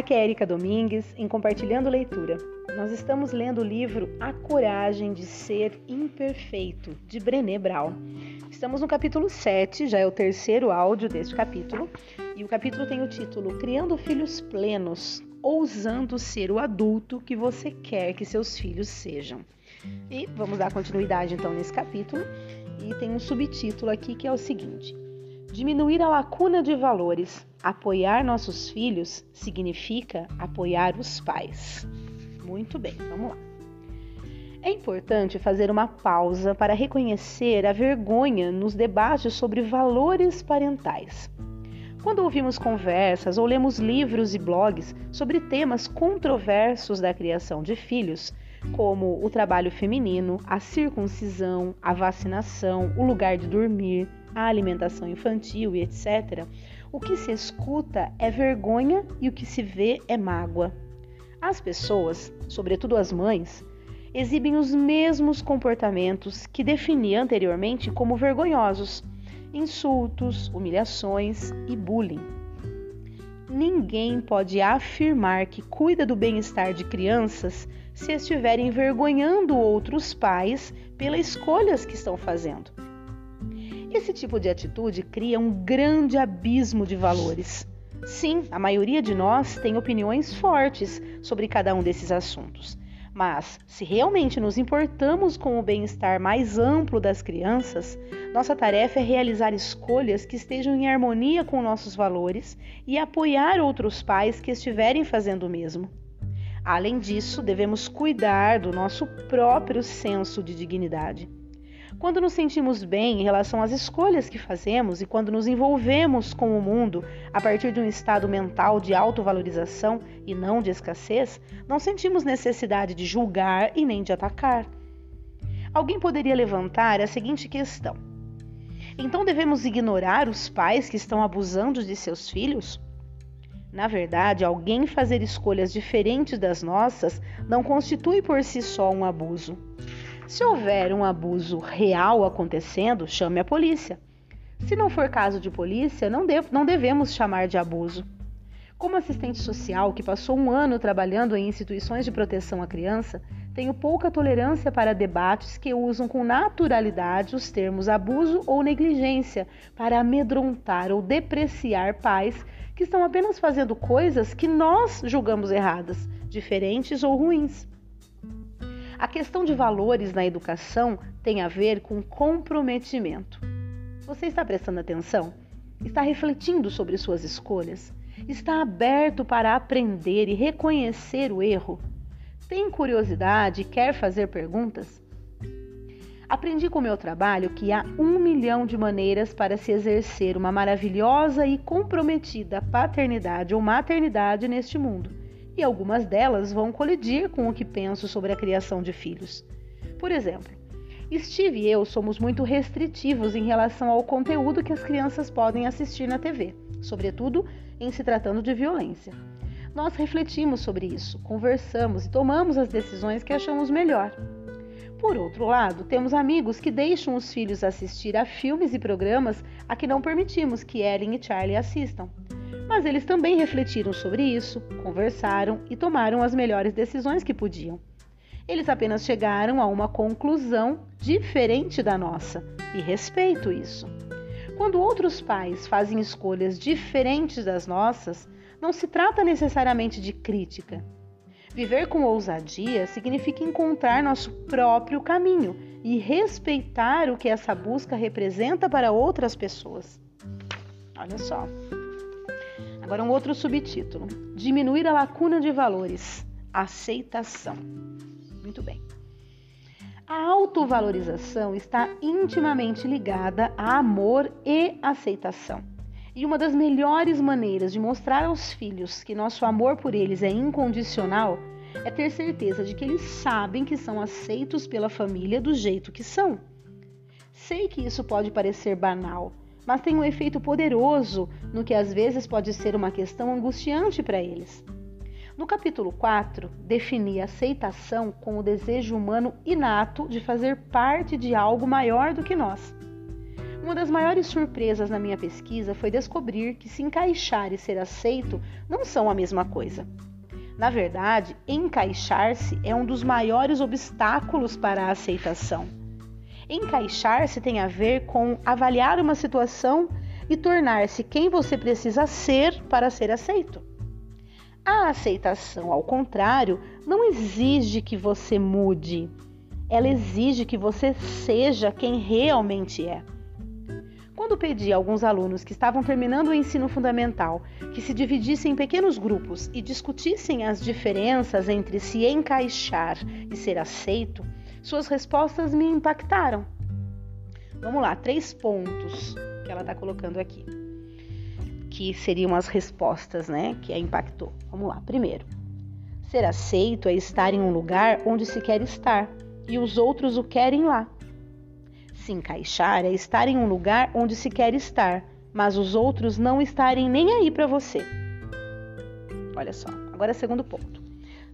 Aqui é Erika Domingues em Compartilhando Leitura. Nós estamos lendo o livro A Coragem de Ser Imperfeito, de Brené Brown. Estamos no capítulo 7, já é o terceiro áudio deste capítulo, e o capítulo tem o título Criando Filhos Plenos, ousando ser o adulto que você quer que seus filhos sejam. E vamos dar continuidade então nesse capítulo, e tem um subtítulo aqui que é o seguinte: Diminuir a lacuna de valores. Apoiar nossos filhos significa apoiar os pais. Muito bem, vamos lá. É importante fazer uma pausa para reconhecer a vergonha nos debates sobre valores parentais. Quando ouvimos conversas ou lemos livros e blogs sobre temas controversos da criação de filhos, como o trabalho feminino, a circuncisão, a vacinação, o lugar de dormir, a alimentação infantil e etc., o que se escuta é vergonha e o que se vê é mágoa. As pessoas, sobretudo as mães, exibem os mesmos comportamentos que defini anteriormente como vergonhosos: insultos, humilhações e bullying. Ninguém pode afirmar que cuida do bem-estar de crianças se estiverem envergonhando outros pais pelas escolhas que estão fazendo. Esse tipo de atitude cria um grande abismo de valores. Sim, a maioria de nós tem opiniões fortes sobre cada um desses assuntos. Mas, se realmente nos importamos com o bem-estar mais amplo das crianças, nossa tarefa é realizar escolhas que estejam em harmonia com nossos valores e apoiar outros pais que estiverem fazendo o mesmo. Além disso, devemos cuidar do nosso próprio senso de dignidade. Quando nos sentimos bem em relação às escolhas que fazemos e quando nos envolvemos com o mundo a partir de um estado mental de autovalorização e não de escassez, não sentimos necessidade de julgar e nem de atacar. Alguém poderia levantar a seguinte questão: então devemos ignorar os pais que estão abusando de seus filhos? Na verdade, alguém fazer escolhas diferentes das nossas não constitui por si só um abuso. Se houver um abuso real acontecendo, chame a polícia. Se não for caso de polícia, não, não devemos chamar de abuso. Como assistente social que passou um ano trabalhando em instituições de proteção à criança, tenho pouca tolerância para debates que usam com naturalidade os termos abuso ou negligência para amedrontar ou depreciar pais que estão apenas fazendo coisas que nós julgamos erradas, diferentes ou ruins. A questão de valores na educação tem a ver com comprometimento. Você está prestando atenção? Está refletindo sobre suas escolhas? Está aberto para aprender e reconhecer o erro? Tem curiosidade e quer fazer perguntas? Aprendi com o meu trabalho que há um milhão de maneiras para se exercer uma maravilhosa e comprometida paternidade ou maternidade neste mundo e algumas delas vão colidir com o que penso sobre a criação de filhos. Por exemplo, Steve e eu somos muito restritivos em relação ao conteúdo que as crianças podem assistir na TV, sobretudo em se tratando de violência. Nós refletimos sobre isso, conversamos e tomamos as decisões que achamos melhor. Por outro lado, temos amigos que deixam os filhos assistir a filmes e programas a que não permitimos que Ellen e Charlie assistam. Mas eles também refletiram sobre isso, conversaram e tomaram as melhores decisões que podiam. Eles apenas chegaram a uma conclusão diferente da nossa e respeito isso. Quando outros pais fazem escolhas diferentes das nossas, não se trata necessariamente de crítica. Viver com ousadia significa encontrar nosso próprio caminho e respeitar o que essa busca representa para outras pessoas. Olha só. Agora, um outro subtítulo: Diminuir a lacuna de valores. Aceitação. Muito bem. A autovalorização está intimamente ligada a amor e aceitação. E uma das melhores maneiras de mostrar aos filhos que nosso amor por eles é incondicional é ter certeza de que eles sabem que são aceitos pela família do jeito que são. Sei que isso pode parecer banal, mas tem um efeito poderoso no que às vezes pode ser uma questão angustiante para eles. No capítulo 4, defini aceitação com o desejo humano inato de fazer parte de algo maior do que nós. Uma das maiores surpresas na minha pesquisa foi descobrir que se encaixar e ser aceito não são a mesma coisa. Na verdade, encaixar-se é um dos maiores obstáculos para a aceitação. Encaixar-se tem a ver com avaliar uma situação e tornar-se quem você precisa ser para ser aceito. A aceitação, ao contrário, não exige que você mude, ela exige que você seja quem realmente é. Quando pedi a alguns alunos que estavam terminando o ensino fundamental que se dividissem em pequenos grupos e discutissem as diferenças entre se encaixar e ser aceito, suas respostas me impactaram. Vamos lá, três pontos que ela está colocando aqui, que seriam as respostas, né? Que a impactou. Vamos lá. Primeiro, ser aceito é estar em um lugar onde se quer estar e os outros o querem lá. Se encaixar é estar em um lugar onde se quer estar, mas os outros não estarem nem aí para você. Olha só. Agora, segundo ponto.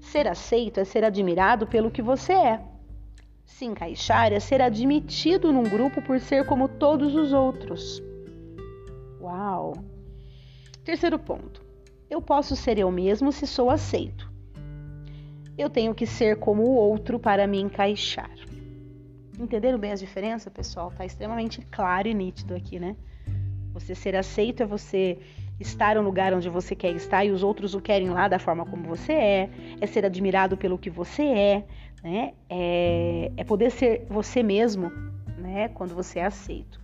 Ser aceito é ser admirado pelo que você é. Se encaixar é ser admitido num grupo por ser como todos os outros. Uau! Terceiro ponto. Eu posso ser eu mesmo se sou aceito. Eu tenho que ser como o outro para me encaixar. Entenderam bem as diferenças, pessoal? Tá extremamente claro e nítido aqui, né? Você ser aceito é você estar no lugar onde você quer estar e os outros o querem lá da forma como você é, é ser admirado pelo que você é, né? É, é poder ser você mesmo, né? Quando você é aceito.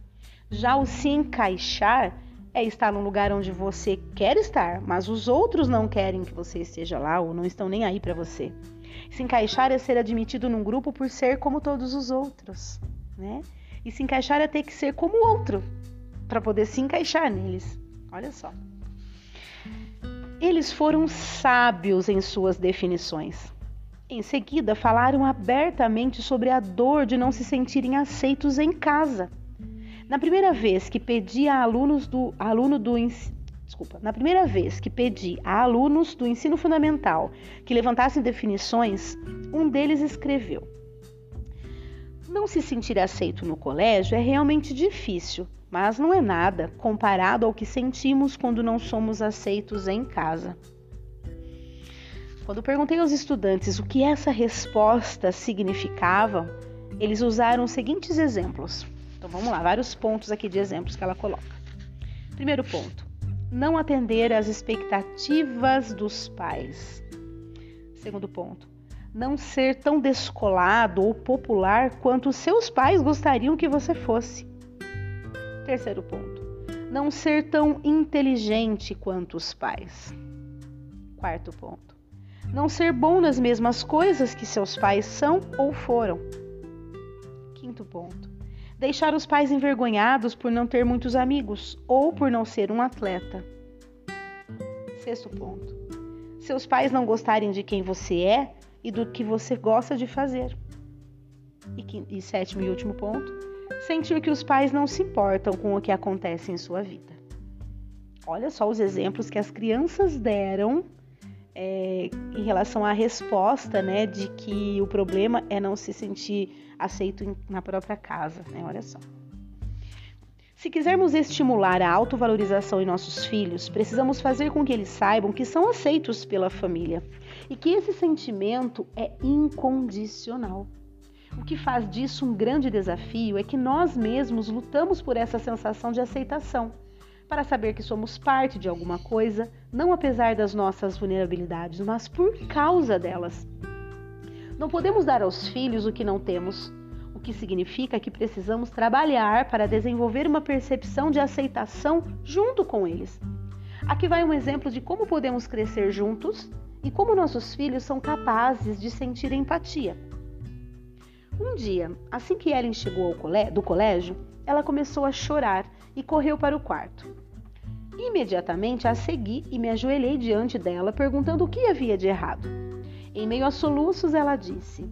Já o se encaixar é estar num lugar onde você quer estar, mas os outros não querem que você esteja lá ou não estão nem aí para você. Se encaixar é ser admitido num grupo por ser como todos os outros, né? E se encaixar é ter que ser como o outro para poder se encaixar neles. Olha só. Eles foram sábios em suas definições. Em seguida, falaram abertamente sobre a dor de não se sentirem aceitos em casa. Na primeira vez que pedi a alunos do aluno do desculpa, na primeira vez que pedi a alunos do ensino fundamental que levantassem definições, um deles escreveu: Não se sentir aceito no colégio é realmente difícil, mas não é nada comparado ao que sentimos quando não somos aceitos em casa. Quando perguntei aos estudantes o que essa resposta significava, eles usaram os seguintes exemplos. Então vamos lá, vários pontos aqui de exemplos que ela coloca. Primeiro ponto: não atender às expectativas dos pais. Segundo ponto: não ser tão descolado ou popular quanto seus pais gostariam que você fosse. Terceiro ponto: não ser tão inteligente quanto os pais. Quarto ponto: não ser bom nas mesmas coisas que seus pais são ou foram. Quinto ponto: deixar os pais envergonhados por não ter muitos amigos ou por não ser um atleta. Sexto ponto: seus pais não gostarem de quem você é e do que você gosta de fazer. E, e sétimo e último ponto: sentir que os pais não se importam com o que acontece em sua vida. Olha só os exemplos que as crianças deram é, em relação à resposta, né, de que o problema é não se sentir aceito na própria casa, né? Olha só. Se quisermos estimular a autovalorização em nossos filhos, precisamos fazer com que eles saibam que são aceitos pela família e que esse sentimento é incondicional. O que faz disso um grande desafio é que nós mesmos lutamos por essa sensação de aceitação, para saber que somos parte de alguma coisa, não apesar das nossas vulnerabilidades, mas por causa delas. Não podemos dar aos filhos o que não temos, o que significa que precisamos trabalhar para desenvolver uma percepção de aceitação junto com eles. Aqui vai um exemplo de como podemos crescer juntos e como nossos filhos são capazes de sentir empatia. Um dia, assim que Ellen chegou do colégio, ela começou a chorar e correu para o quarto. Imediatamente a segui e me ajoelhei diante dela, perguntando o que havia de errado. Em meio a soluços, ela disse: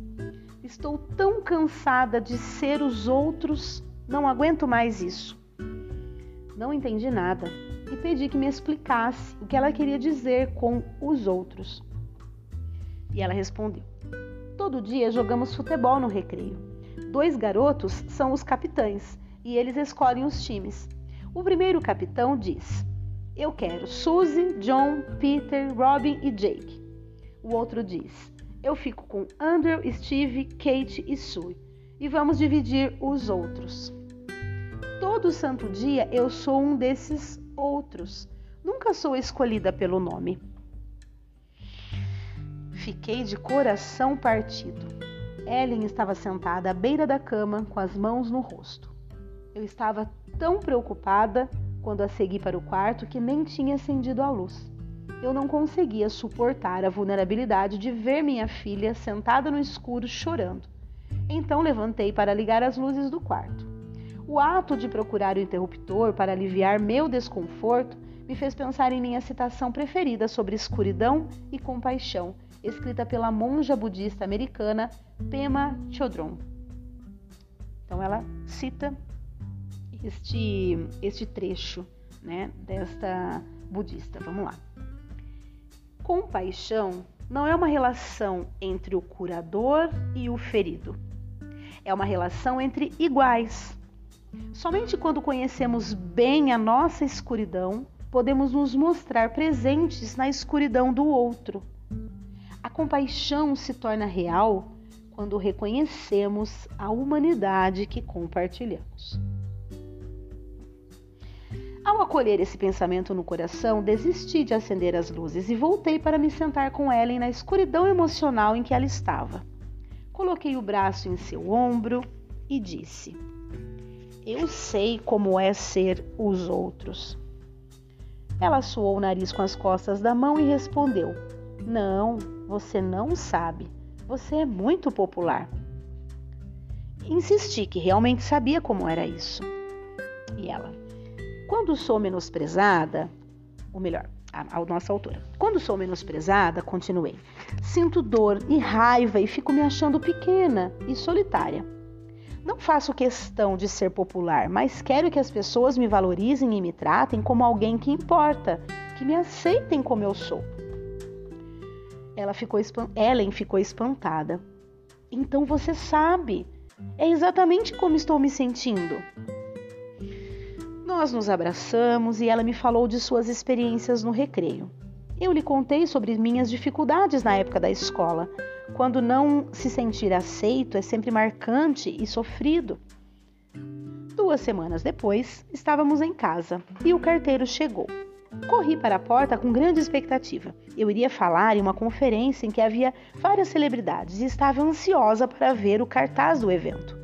Estou tão cansada de ser os outros, não aguento mais isso. Não entendi nada e pedi que me explicasse o que ela queria dizer com os outros. E ela respondeu: Todo dia jogamos futebol no recreio. Dois garotos são os capitães e eles escolhem os times. O primeiro capitão diz: Eu quero Suzy, John, Peter, Robin e Jake. O outro diz: Eu fico com Andrew, Steve, Kate e Sue. E vamos dividir os outros. Todo santo dia eu sou um desses outros. Nunca sou escolhida pelo nome. Fiquei de coração partido. Ellen estava sentada à beira da cama com as mãos no rosto. Eu estava tão preocupada quando a segui para o quarto que nem tinha acendido a luz. Eu não conseguia suportar a vulnerabilidade de ver minha filha sentada no escuro chorando. Então levantei para ligar as luzes do quarto. O ato de procurar o interruptor para aliviar meu desconforto me fez pensar em minha citação preferida sobre escuridão e compaixão, escrita pela monja budista americana Pema Chodron. Então ela cita este, este trecho né, desta budista. Vamos lá. Compaixão não é uma relação entre o curador e o ferido. É uma relação entre iguais. Somente quando conhecemos bem a nossa escuridão, podemos nos mostrar presentes na escuridão do outro. A compaixão se torna real quando reconhecemos a humanidade que compartilhamos. Ao acolher esse pensamento no coração, desisti de acender as luzes e voltei para me sentar com Ellen na escuridão emocional em que ela estava. Coloquei o braço em seu ombro e disse: Eu sei como é ser os outros. Ela suou o nariz com as costas da mão e respondeu: Não, você não sabe. Você é muito popular. Insisti que realmente sabia como era isso. E ela: Quando sou menosprezada, ou melhor, a, nossa autora. Quando sou menosprezada, continuei, sinto dor e raiva e fico me achando pequena e solitária. Não faço questão de ser popular, mas quero que as pessoas me valorizem e me tratem como alguém que importa, que me aceitem como eu sou. Ela ficou Ellen ficou espantada. Então você sabe. É exatamente como estou me sentindo. Nós nos abraçamos e ela me falou de suas experiências no recreio. Eu lhe contei sobre minhas dificuldades na época da escola, quando não se sentir aceito é sempre marcante e sofrido. Duas semanas depois, estávamos em casa e o carteiro chegou. Corri para a porta com grande expectativa. Eu iria falar em uma conferência em que havia várias celebridades e estava ansiosa para ver o cartaz do evento.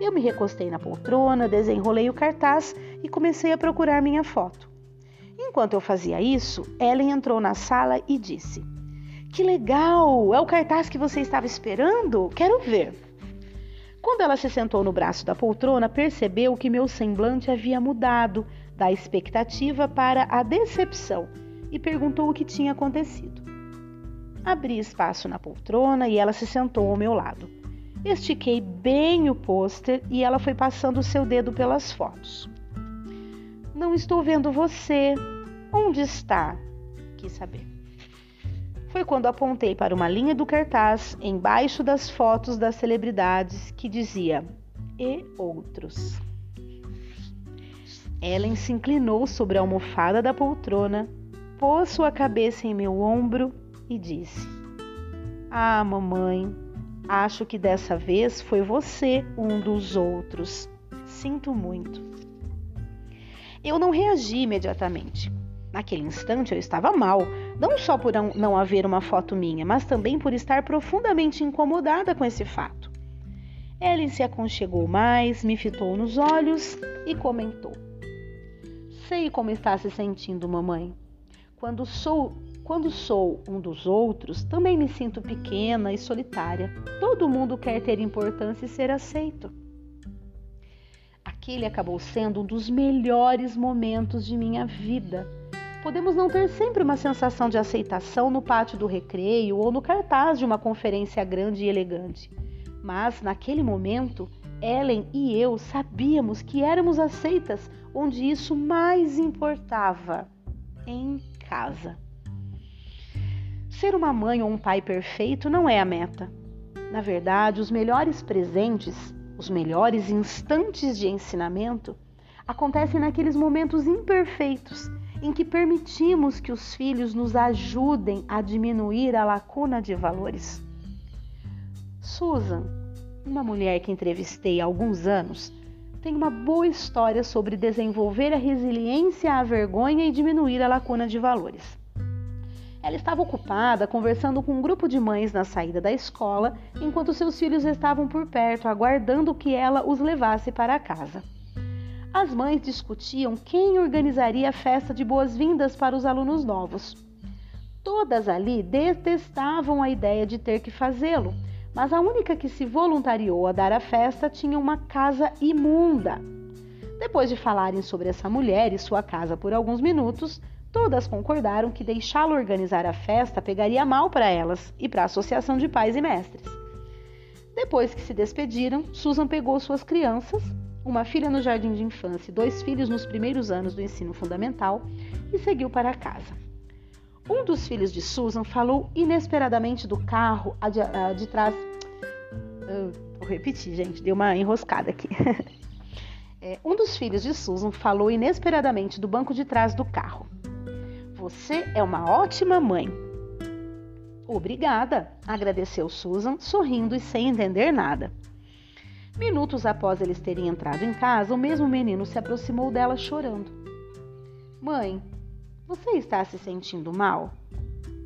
Eu me recostei na poltrona, desenrolei o cartaz e comecei a procurar minha foto. Enquanto eu fazia isso, Ellen entrou na sala e disse: que legal! É o cartaz que você estava esperando? Quero ver. Quando ela se sentou no braço da poltrona, percebeu que meu semblante havia mudado da expectativa para a decepção e perguntou o que tinha acontecido. Abri espaço na poltrona e ela se sentou ao meu lado. Estiquei bem o pôster e ela foi passando o seu dedo pelas fotos. Não estou vendo você. Onde está? Quis saber foi quando apontei para uma linha do cartaz embaixo das fotos das celebridades que dizia e outros. Ellen se inclinou sobre a almofada da poltrona, pôs sua cabeça em meu ombro e disse: Ah, mamãe, acho que dessa vez foi você um dos outros. Sinto muito. Eu não reagi imediatamente. Naquele instante eu estava mal, não só por não haver uma foto minha, mas também por estar profundamente incomodada com esse fato. Ellen se aconchegou mais, me fitou nos olhos e comentou: Sei como está se sentindo, mamãe. Quando sou, quando sou um dos outros, também me sinto pequena e solitária. Todo mundo quer ter importância e ser aceito. Aquele acabou sendo um dos melhores momentos de minha vida Podemos não ter sempre uma sensação de aceitação no pátio do recreio ou no cartaz de uma conferência grande e elegante. Mas, naquele momento, Ellen e eu sabíamos que éramos aceitas onde isso mais importava em casa. Ser uma mãe ou um pai perfeito não é a meta. Na verdade, os melhores presentes Os melhores instantes de ensinamento acontecem naqueles momentos imperfeitos em que permitimos que os filhos nos ajudem a diminuir a lacuna de valores. Susan, uma mulher que entrevistei há alguns anos, tem uma boa história sobre desenvolver a resiliência à vergonha e diminuir a lacuna de valores. Ela estava ocupada conversando com um grupo de mães na saída da escola, enquanto seus filhos estavam por perto, aguardando que ela os levasse para casa. As mães discutiam quem organizaria a festa de boas-vindas para os alunos novos. Todas ali detestavam a ideia de ter que fazê-lo, mas a única que se voluntariou a dar a festa tinha uma casa imunda. Depois de falarem sobre essa mulher e sua casa por alguns minutos, Todas concordaram que deixá-lo organizar a festa pegaria mal para elas e para a associação de pais e mestres. Depois que se despediram, Susan pegou suas crianças, uma filha no jardim de infância e dois filhos nos primeiros anos do ensino fundamental, e seguiu para casa. Um dos filhos de Susan falou inesperadamente do carro de, de trás. Vou repetir, gente, deu uma enroscada aqui. é, um dos filhos de Susan falou inesperadamente do banco de trás do carro. Você é uma ótima mãe. Obrigada, agradeceu Susan, sorrindo e sem entender nada. Minutos após eles terem entrado em casa, o mesmo menino se aproximou dela chorando. Mãe, você está se sentindo mal?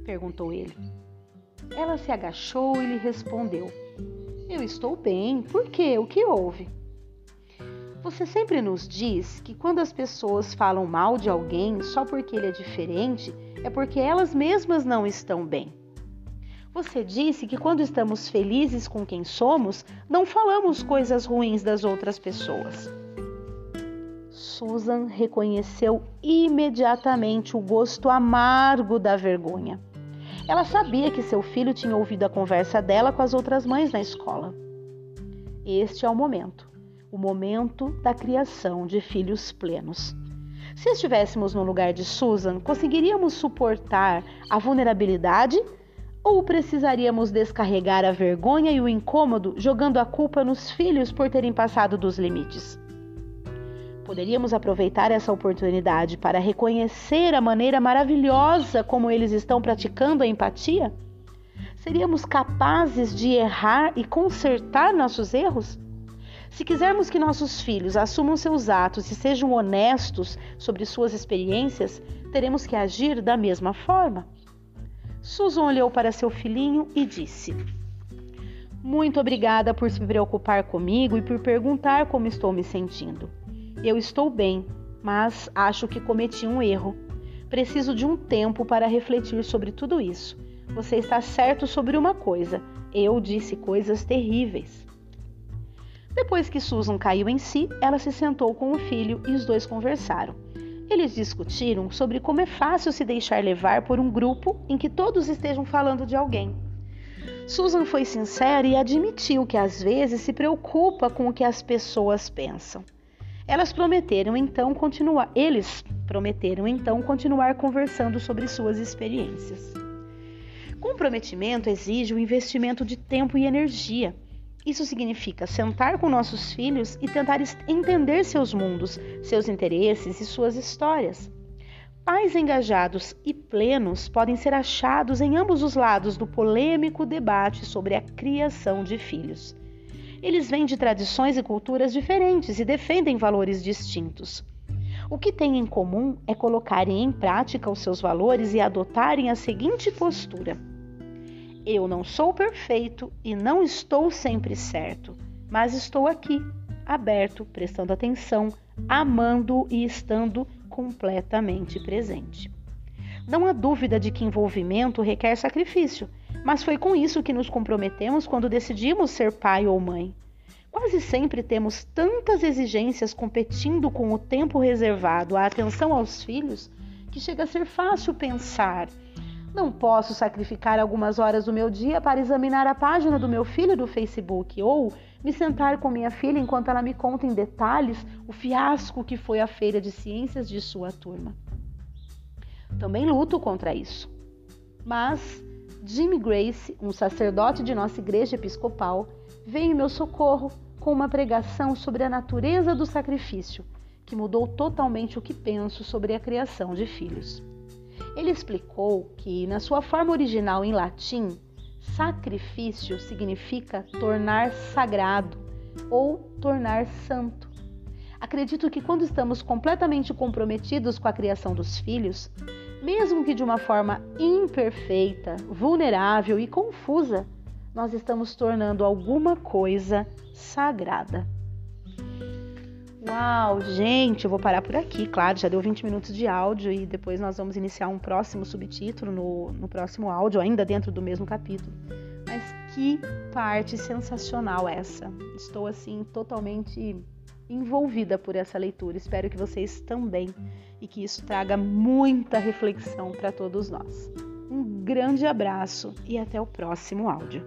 perguntou ele. Ela se agachou e lhe respondeu: Eu estou bem. Por quê? O que houve? Você sempre nos diz que quando as pessoas falam mal de alguém só porque ele é diferente, é porque elas mesmas não estão bem. Você disse que quando estamos felizes com quem somos, não falamos coisas ruins das outras pessoas. Susan reconheceu imediatamente o gosto amargo da vergonha. Ela sabia que seu filho tinha ouvido a conversa dela com as outras mães na escola. Este é o momento o momento da criação de filhos plenos. Se estivéssemos no lugar de Susan, conseguiríamos suportar a vulnerabilidade ou precisaríamos descarregar a vergonha e o incômodo jogando a culpa nos filhos por terem passado dos limites? Poderíamos aproveitar essa oportunidade para reconhecer a maneira maravilhosa como eles estão praticando a empatia? Seríamos capazes de errar e consertar nossos erros? Se quisermos que nossos filhos assumam seus atos e sejam honestos sobre suas experiências, teremos que agir da mesma forma. Susan olhou para seu filhinho e disse: Muito obrigada por se preocupar comigo e por perguntar como estou me sentindo. Eu estou bem, mas acho que cometi um erro. Preciso de um tempo para refletir sobre tudo isso. Você está certo sobre uma coisa: eu disse coisas terríveis. Depois que Susan caiu em si, ela se sentou com o filho e os dois conversaram. Eles discutiram sobre como é fácil se deixar levar por um grupo em que todos estejam falando de alguém. Susan foi sincera e admitiu que às vezes se preocupa com o que as pessoas pensam. Elas prometeram então continuar, eles prometeram então continuar conversando sobre suas experiências. Comprometimento exige o investimento de tempo e energia. Isso significa sentar com nossos filhos e tentar entender seus mundos, seus interesses e suas histórias. Pais engajados e plenos podem ser achados em ambos os lados do polêmico debate sobre a criação de filhos. Eles vêm de tradições e culturas diferentes e defendem valores distintos. O que têm em comum é colocarem em prática os seus valores e adotarem a seguinte postura: eu não sou perfeito e não estou sempre certo, mas estou aqui, aberto, prestando atenção, amando e estando completamente presente. Não há dúvida de que envolvimento requer sacrifício, mas foi com isso que nos comprometemos quando decidimos ser pai ou mãe. Quase sempre temos tantas exigências competindo com o tempo reservado à atenção aos filhos que chega a ser fácil pensar não posso sacrificar algumas horas do meu dia para examinar a página do meu filho do Facebook ou me sentar com minha filha enquanto ela me conta em detalhes o fiasco que foi a feira de ciências de sua turma. Também luto contra isso. Mas Jimmy Grace, um sacerdote de nossa igreja episcopal, veio em meu socorro com uma pregação sobre a natureza do sacrifício, que mudou totalmente o que penso sobre a criação de filhos. Ele explicou que, na sua forma original em latim, sacrifício significa tornar sagrado ou tornar santo. Acredito que quando estamos completamente comprometidos com a criação dos filhos, mesmo que de uma forma imperfeita, vulnerável e confusa, nós estamos tornando alguma coisa sagrada. Uau, gente, eu vou parar por aqui, claro, já deu 20 minutos de áudio e depois nós vamos iniciar um próximo subtítulo no, no próximo áudio, ainda dentro do mesmo capítulo. Mas que parte sensacional essa! Estou assim totalmente envolvida por essa leitura. Espero que vocês também e que isso traga muita reflexão para todos nós. Um grande abraço e até o próximo áudio.